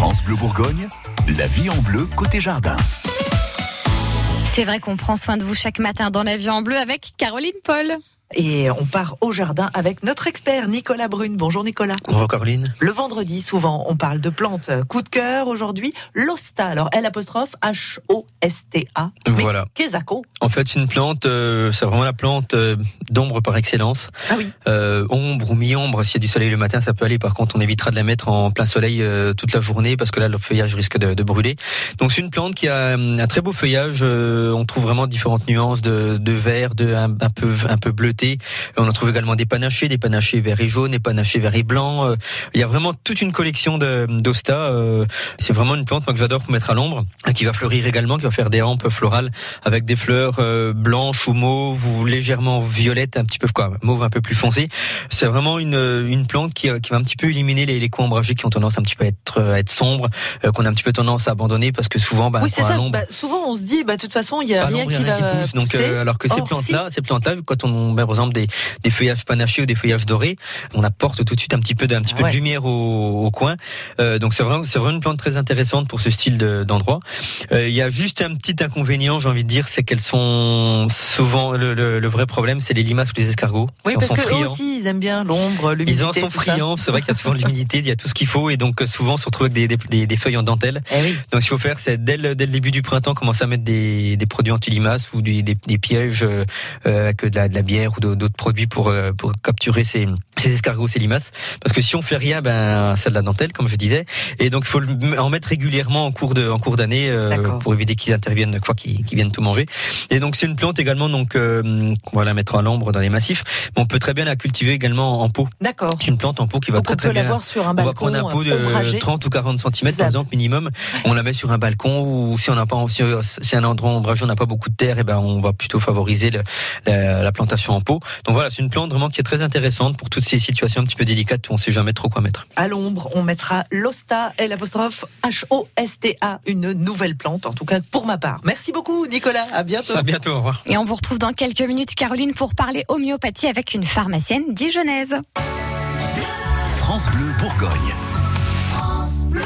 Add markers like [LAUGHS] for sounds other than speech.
France Bleu Bourgogne, la vie en bleu côté jardin. C'est vrai qu'on prend soin de vous chaque matin dans la vie en bleu avec Caroline Paul. Et on part au jardin avec notre expert Nicolas Brune. Bonjour Nicolas. Bonjour Caroline. Le vendredi, souvent, on parle de plantes coup de cœur. Aujourd'hui, l'Osta. Alors, L apostrophe H-O-S-T-A. Voilà. Qu'est-ce En fait, une plante, euh, c'est vraiment la plante euh, d'ombre par excellence. Ah oui. Euh, ombre ou mi-ombre, s'il y a du soleil le matin, ça peut aller. Par contre, on évitera de la mettre en plein soleil toute la journée parce que là, le feuillage risque de, de brûler. Donc, c'est une plante qui a un très beau feuillage. on trouve vraiment différentes nuances de, de vert, de un, un peu un peu bleuté on en trouve également des panachés, des panachés verts et jaunes, des panachés verts et blancs. Euh, il y a vraiment toute une collection d'osta. Euh, c'est vraiment une plante que j'adore pour mettre à l'ombre, qui va fleurir également, qui va faire des rampes florales avec des fleurs euh, blanches ou mauves ou légèrement violettes, un petit peu quoi, mauve un peu plus foncé. C'est vraiment une, une plante qui, qui va un petit peu éliminer les, les coins ombragés qui ont tendance un petit peu à être, à être sombres, qu'on a un petit peu tendance à abandonner parce que souvent, bah, oui, c'est ça. Bah, souvent, on se dit, bah, de toute façon, il y a rien qui va pousse. Donc, alors que ces plantes-là, ces plantes-là, quand on par exemple des, des, feuillages panachés ou des feuillages dorés, on apporte tout de suite un petit peu de, petit peu de lumière au, au coin. Euh, donc c'est vraiment, c'est vraiment une plante très intéressante pour ce style d'endroit. Euh, il y a juste un petit inconvénient, j'ai envie de dire, c'est qu'elles sont souvent le, le, vrai problème, c'est les limaces ou les escargots. Oui, parce que aussi, ils aiment bien l'ombre, l'humidité. Ils en sont friands. C'est vrai qu'il y a souvent [LAUGHS] l'humidité, il y a tout ce qu'il faut, et donc souvent on se retrouve avec des, des, des feuilles en dentelle. Eh oui. Donc ce qu'il faut faire, c'est dès le, dès le début du printemps, commencer mettre des, produits anti-limaces ou des, pièges euh, avec de la, bière ou d'autres produits pour, euh, pour capturer ces, ces escargots, ces limaces. Parce que si on fait rien, ben c'est de la dentelle, comme je disais. Et donc il faut en mettre régulièrement en cours de en cours d'année euh, pour éviter qu'ils interviennent fois qu'ils viennent tout manger. Et donc c'est une plante également donc euh, qu'on va la mettre à l'ombre dans les massifs. Mais on peut très bien la cultiver également en pot. D'accord. C'est une plante en pot qui va très on très bien. l'avoir sur un balcon. On va prendre un pot de 30 ou 40 cm par exemple minimum. On la met sur un balcon ou si on n'a pas si c'est un endroit ombragé, on n'a pas beaucoup de terre, et ben on va plutôt favoriser le, la, la, plantation en pot. Donc voilà, c'est une plante vraiment qui est très intéressante pour toutes ces situations un petit peu délicates où on ne sait jamais trop quoi mettre. À l'ombre, on mettra l'Osta et l'apostrophe H-O-S-T-A, une nouvelle plante, en tout cas pour ma part. Merci beaucoup, Nicolas. À bientôt. À bientôt. Au revoir. Et on vous retrouve dans quelques minutes, Caroline, pour parler homéopathie avec une pharmacienne dijonnaise. France Bleu Bourgogne. France Bleu.